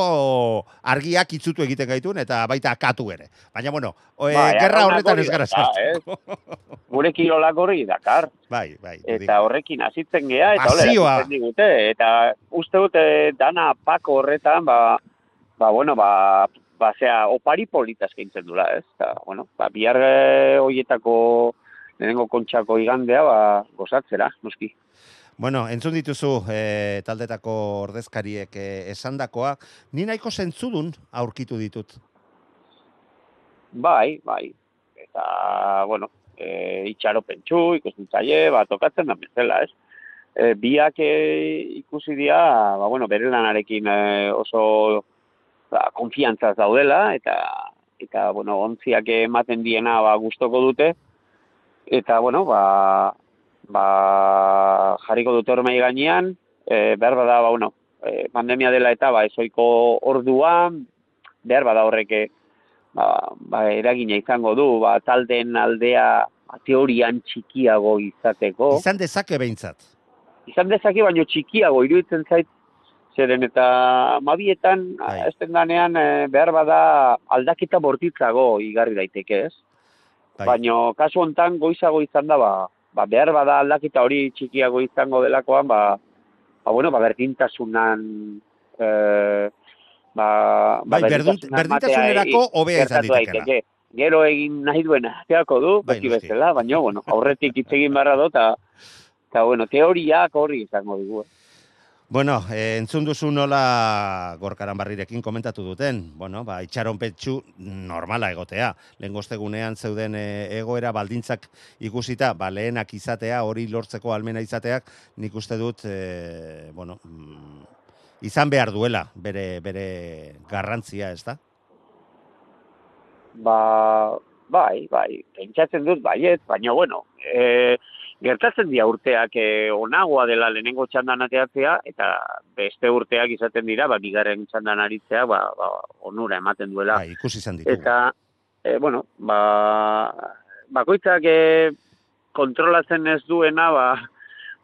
argiak itzutu egiten gaitun eta baita akatu ere. Baina bueno, e, Bai, gerra horretan ez gara sartu. Gure kirolak hori dakar. Bai, bai. Eta horrekin hasitzen gea, eta Pasioa. digute. Eta uste dute dana pako horretan, ba, ba bueno, ba, ba, zea, opari polita eskaintzen dula, ez? Eta, bueno, ba, bihar eh, hoietako lehenengo kontxako igandea, ba, gozatzera, noski. Bueno, entzun dituzu e, taldetako ordezkariek e, esandakoa, ni nahiko zentzudun aurkitu ditut. Bai, bai. Eta, bueno, e, itxaro pentsu, ikustutzaile, ba, tokatzen da bezala, ez? E, biak e, ikusi dira, ba, bueno, bere lanarekin e, oso ba, konfiantzaz daudela, eta, eta bueno, ontziak ematen diena ba, gustoko dute, eta, bueno, ba, ba, jarriko dute hormei gainean, e, behar bada, ba, bueno, e, pandemia dela eta, ba, ezoiko orduan, behar bada horreke, ba, ba, eragina izango du, ba, taldeen aldea ba, teorian txikiago izateko. Izan dezake behintzat. Izan dezake, baino txikiago, iruditzen zait, zeren eta mabietan, Bai. ezten danean, eh, behar bada aldaketa bortitzago igarri daiteke, ez? Bai. Baino, kasu hontan goizago izan da, ba, ba, behar bada aldaketa hori txikiago izango delakoan, ba, ba bueno, ba, berdintasunan, eh, ba, Bai, berdintasunerako hobea izan daiteke. Gero egin nahi duena, ateako du, Bai, beti bezala, baina, bueno, aurretik hitz egin barra do, eta, bueno, teoriak horri izango dugu. eh. Bueno, e, entzun duzu nola gorkaran barrirekin komentatu duten. Bueno, ba, itxaron petxu normala egotea. Lehen goztegunean zeuden e, egoera baldintzak ikusita, ba, lehenak izatea, hori lortzeko almena izateak, nik uste dut, e, bueno, mm, izan behar duela bere, bere garrantzia, ez da? Ba, bai, bai, pentsatzen dut baiet, baina bueno, e, gertatzen dira urteak e, onagoa dela lehenengo txandan ateatzea, eta beste urteak izaten dira, ba, bigarren txandan aritzea, ba, ba, onura ematen duela. Bai, ikusi izan ditugu. Eta, e, bueno, ba, bakoitzak e, kontrolatzen ez duena, ba,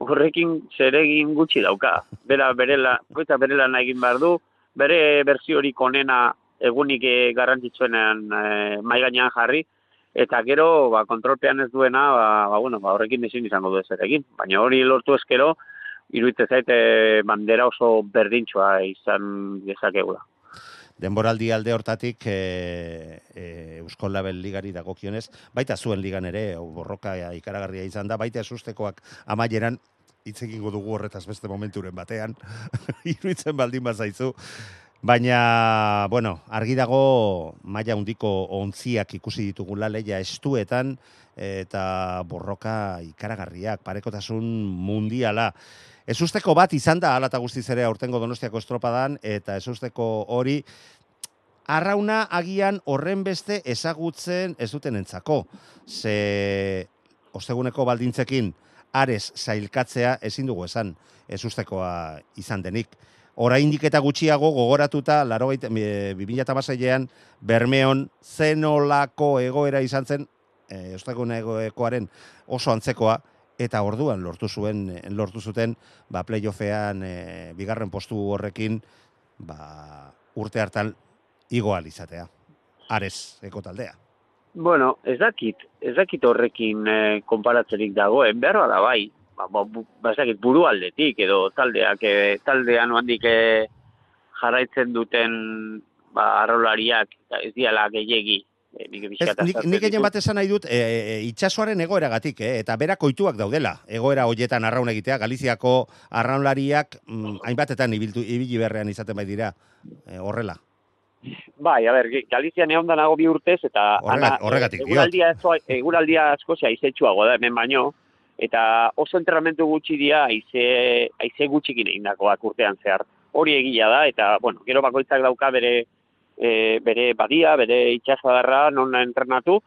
horrekin zeregin gutxi dauka. Bera, berela, bakoitzak bere lana egin behar du, bere berziorik onena egunik e, garrantzitsuenean e, mai gainean jarri, eta gero, ba, kontrolpean ez duena, ba, ba, bueno, ba, horrekin ezin izango du ezer egin. Baina hori lortu eskero, iruditzen zaite bandera oso berdintxoa izan dezakegula. denboraldi alde hortatik e, e, Euskal Label ligari dagokionez, baita zuen ligan ere, borroka ikaragarria izan da, baita esustekoak amaieran hitz egingo dugu horretaz beste momenturen batean, iruditzen baldin bazaizu. Baina, bueno, argi dago maila hundiko ontziak ikusi ditugula leia estuetan eta borroka ikaragarriak, parekotasun mundiala. Ez usteko bat izan da, alata guztiz ere aurtengo donostiako estropadan, eta ez usteko hori, arrauna agian horren beste ezagutzen ez duten entzako. Ze osteguneko baldintzekin ares zailkatzea ezin dugu esan, ez ustekoa izan denik. Oraindik eta gutxiago gogoratuta, laro gaita, an Bermeon zenolako egoera izan zen, e, egoekoaren oso antzekoa, eta orduan lortu zuen lortu zuten ba playoffean e, bigarren postu horrekin ba urte hartan igoal izatea. Ares eko taldea. Bueno, ez dakit, ez dakit horrekin e, konparatzerik dagoen, behar da bai, ba, ba, ba, buru aldetik, edo taldeak, e, taldean handik e, jarraitzen duten ba, arrolariak, ez diala gehiegi, e, nik, nik egin bat esan nahi dut, e, e, itxasoaren egoeragatik, eh? eta berak oituak daudela, egoera hoietan arraun egitea, Galiziako arraunlariak mm, hainbatetan ibiltu, ibili berrean izaten bai dira, e, horrela. Bai, a ber, Galizia neonda nago bi urtez, eta horregatik, eguraldia, eguraldia askosia izetxuago da hemen baino, eta oso entrenamentu gutxi dira aize, aize gutxikin egin dagoak urtean zehar. Hori egia da, eta, bueno, gero bakoitzak dauka bere, e, bere badia, bere itxasadarra non entrenatu,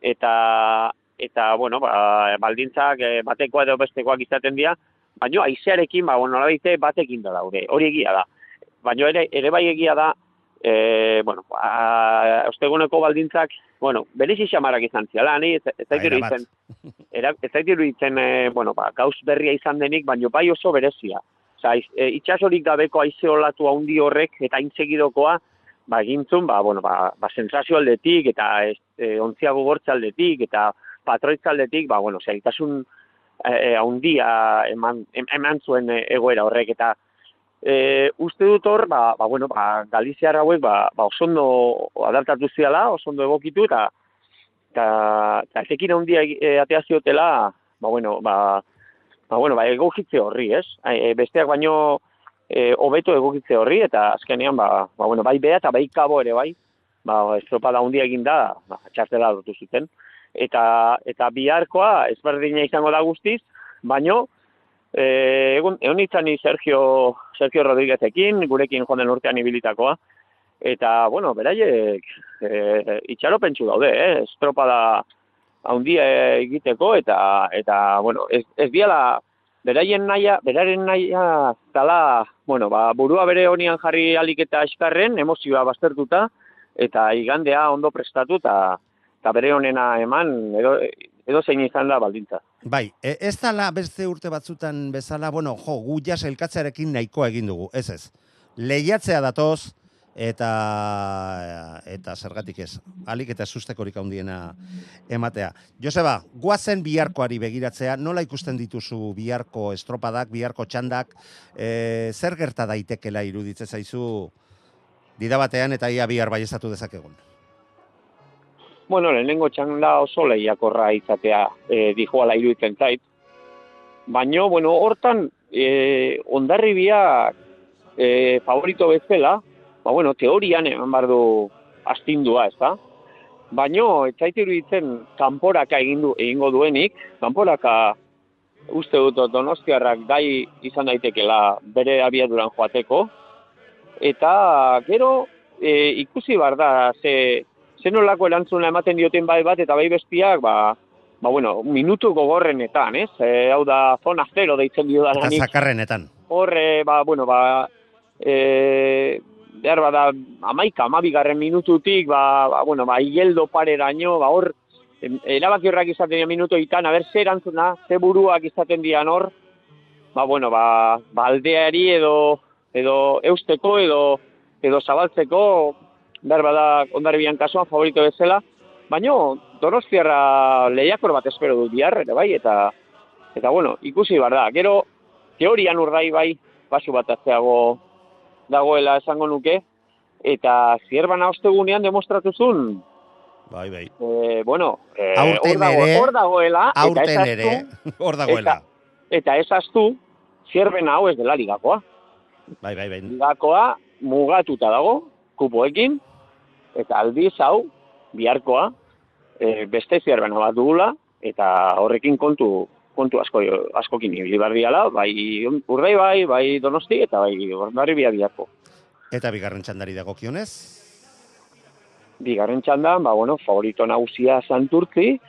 eta, eta bueno, ba, baldintzak e, batekoa edo bestekoak izaten dira, baina aizearekin, ba, bueno, batekin da daude, hori egia da. Baina ere, ere bai egia da, e, bueno, ba, osteguneko baldintzak, bueno, berezi xamarak izan ziala, ni, ez, zaitu itzen, ez zaitu itzen, e, bueno, ba, gauz berria izan denik, baina bai oso berezia. Osa, e, itxasorik gabeko aize olatu handi horrek, eta intsegidokoa, ba, egintzun, ba, bueno, ba, ba, sensazio aldetik, eta e, ontziago gortza aldetik, eta patroitza aldetik, ba, bueno, zaitasun e, handia eman, eman zuen egoera horrek, eta E, uste dut hor, ba, ba, bueno, ba, Galiziar hauek ba, ba, osondo adartatu ziala, osondo egokitu, eta eta, eta etekin handia e, atea ziotela, ba, bueno, ba, ba, bueno, ba, egokitze horri, ez? E, besteak baino e, hobeto egokitze horri, eta azkenean, ba, ba, bueno, bai beha eta bai kabo ere, bai, ba, estropada handia egin da, ba, txartela dutu zuten. Eta, eta biharkoa, ezberdina izango da guztiz, baino, Eh, egun egun ni Sergio Sergio Rodríguezekin, gurekin joan den urtean ibilitakoa. Eta, bueno, beraiek e, itxaropentsu daude, eh? estropada handia egiteko, eta, eta bueno, ez, ez diala, beraien naia, beraren naia, tala, bueno, ba, burua bere honian jarri alik eta eskarren, emozioa baztertuta, eta igandea ondo prestatu, eta, eta bere honena eman, edo, edo zein izan da baldintza. Bai, e, ez dala beste urte batzutan bezala, bueno, jo, gu jas elkatzearekin nahikoa egin dugu, ez ez. Lehiatzea datoz, eta eta zergatik ez, alik eta sustekorik handiena ematea. Joseba, guazen biharkoari begiratzea, nola ikusten dituzu biharko estropadak, biharko txandak, e, zer gerta daitekela iruditze zaizu didabatean eta ia bihar bai dezakegun? Bueno, lehenengo txanda oso lehiakorra izatea e, dijo ala iruditzen zait. Baina, bueno, hortan, e, ondarribia e, favorito bezala, ba, bueno, teorian eman bardu astindua, ez da? Baina, etxait iruditzen kanporaka egindu, egingo duenik, kanporaka uste dut donostiarrak gai izan daitekela bere abiaduran joateko, eta gero e, ikusi bar da ze zenolako erantzuna ematen dioten bai bat eta bai bestiak, ba, ba bueno, minutu gogorrenetan, ez? E, hau da, zona zero deitzen dio da lanik. Zakarrenetan. Horre, ba, bueno, ba, e, behar bada, amaika, amabigarren minututik, ba, ba, bueno, ba, igeldo pareraino, ba, hor, erabaki horrak izaten dira minutu ikan, haber, ze erantzuna, ze buruak izaten dian hor, ba, bueno, ba, ba aldeari edo, edo eusteko, edo, edo zabaltzeko, behar bada ondarribian kasuan favorito bezala, baina donostiarra lehiakor bat espero dut bihar, ere bai, eta, eta bueno, ikusi bar da. Gero, teorian urdai bai, basu bat atzeago dagoela esango nuke, eta zierbana ostegunean demostratuzun, Bai, bai. E, bueno, e, hor, dago, hor dagoela. Aurten ere, hor dagoela. eta ez astu, zierbena hau ez dela ligakoa. Bai, bai, bai. Ligakoa mugatuta dago, kupoekin, eta aldiz hau, biharkoa, e, beste zierbena bat dugula, eta horrekin kontu kontu asko askokin ibili bai urdai bai, bai donosti, eta bai ordari biharko. Eta bigarren txandari dagokionez? Bigarren txandan, ba, bueno, favorito nagusia Santurtzi,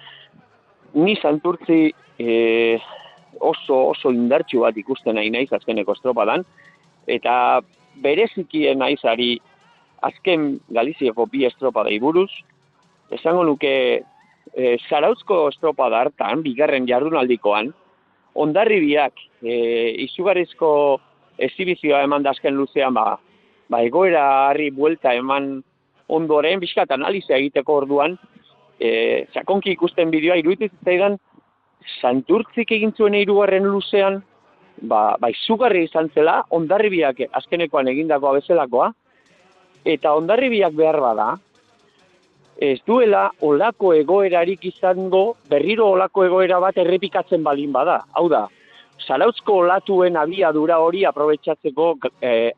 ni Santurtzi e, oso oso indartsu bat ikusten nahi naiz azkeneko estropadan, eta berezikien naizari azken Galiziako bi estropada buruz, esango nuke e, Zarautzko estropada hartan, bigarren jardunaldikoan, ondarri biak e, izugarrizko ezibizioa eman dazken luzean, ba, ba egoera harri buelta eman ondoren, bizkat analizia egiteko orduan, e, sakonki ikusten bideoa, iruditzen zaidan, santurtzik egin zuen hirugarren luzean, ba, ba izugarri izan zela, ondarribiak azkenekoan egindakoa bezalakoa, eta ondarribiak behar bada, ez duela olako egoerarik izango, berriro olako egoera bat errepikatzen balin bada. Hau da, Zarautzko olatuen abiadura hori aprobetsatzeko e,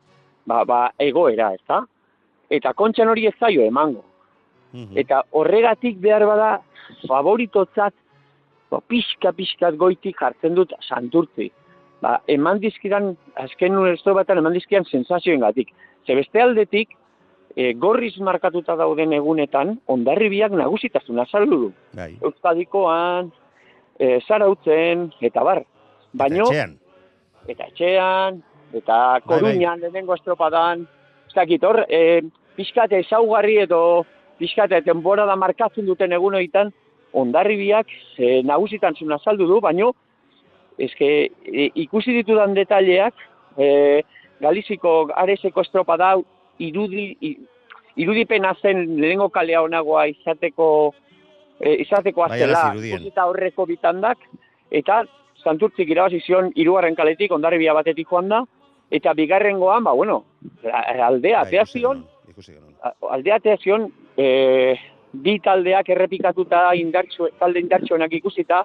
ba, ba, egoera, ez da? Eta kontxan hori ez zaio emango. Eta horregatik behar bada favoritotzat ba, pixka pixkat goitik jartzen dut santurtzi. Ba, eman dizkidan, azken nuen batan eman dizkidan sensazioen gatik. Ze beste aldetik, e, gorriz markatuta dauden egunetan, ondarribiak nagusitasuna saldu du. Bai. Euskadikoan, e, zarautzen, eta bar. Baino, Eta etxean. eta etxean, eta koruñan lehenengo estropadan, ez dakit hor, e, pixkate ezaugarri edo pixkate temporada markatzen duten egun horietan, ondarribiak e, nagusitan zuna saldu du, baino, eske, e, ikusi ditudan detaileak, e, Galiziko areseko estropada irudi, irudipena zen lehenengo kalea onagoa izateko e, izateko Bai, aztela, ikusita horreko bitandak, eta santurtzik irabazi zion hirugarren kaletik, ondarribia batetik joan da, eta bigarrengoan, ba, bueno, aldea, atea zion, aldea atea zion, e, bi taldeak errepikatuta indartxo, talde indartxoenak ikusita,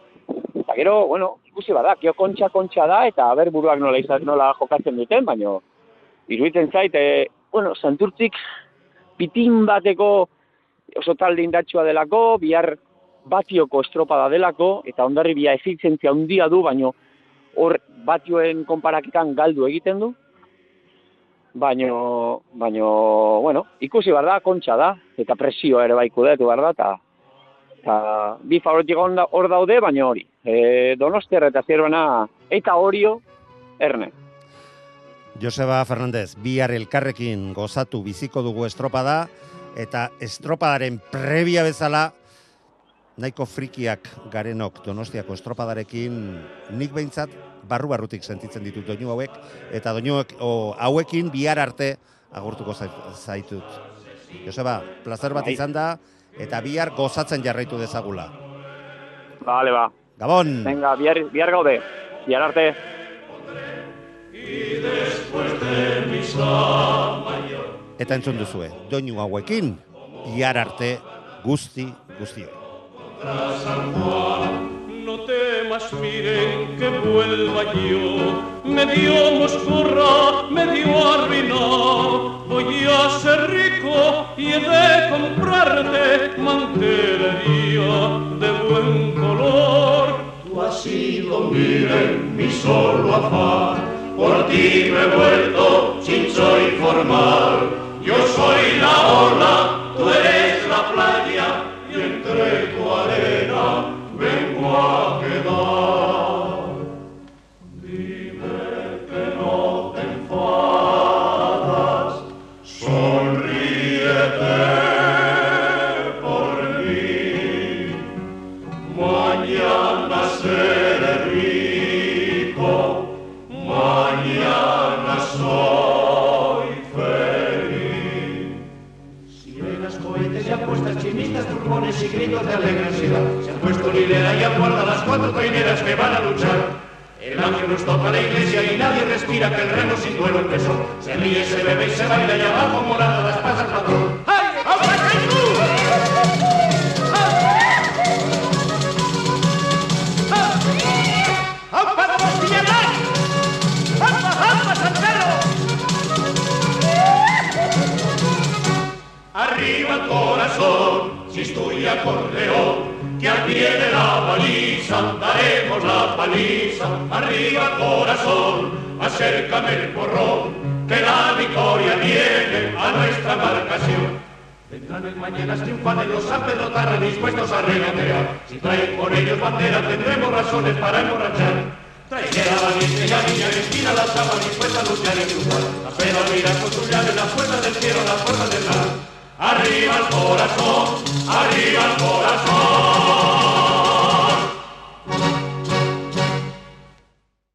eta gero, bueno, ikusi bada, kio kontxa kontxa da, eta ber buruak nola, izan, nola jokatzen duten, baino, iruditzen zait, e, bueno, santurtzik pitin bateko oso talde indartsua delako, bihar batioko estropada delako, eta ondarri bia efizientzia handia du, baino hor batioen konparaketan galdu egiten du, baino, baino, bueno, ikusi behar da, kontxa da, eta presioa ere bai kudetu behar da, eta eta bi favoritik hor da- daude, baina hori. E, Donostiar eta zierbena, eta horio, erne. Joseba Fernandez, bihar elkarrekin gozatu biziko dugu estropada, eta estropadaren prebia bezala, nahiko frikiak garenok donostiako estropadarekin, nik behintzat, barru-barrutik sentitzen ditut doinu hauek, eta doinu o, hauekin bihar arte agurtuko zait- zaitut. Joseba, plazer bat Bai. izan da, eta bihar gozatzen jarraitu dezagula. Bale, ba. Gabon! Venga, bihar, bihar gaude. Bihar arte. Y después de mayor. Eta entzun duzue, doinu hauekin, iar arte guzti guztioi. No temas miren que vuelva yo, me dio moscurra, me dio arruinado, voy a ser rico y he de comprarte mantelería de buen color. Tú has sido, miren, mi solo afán, Por ti me he vuelto chincho y formal. Yo soy la ola, tú eres la playa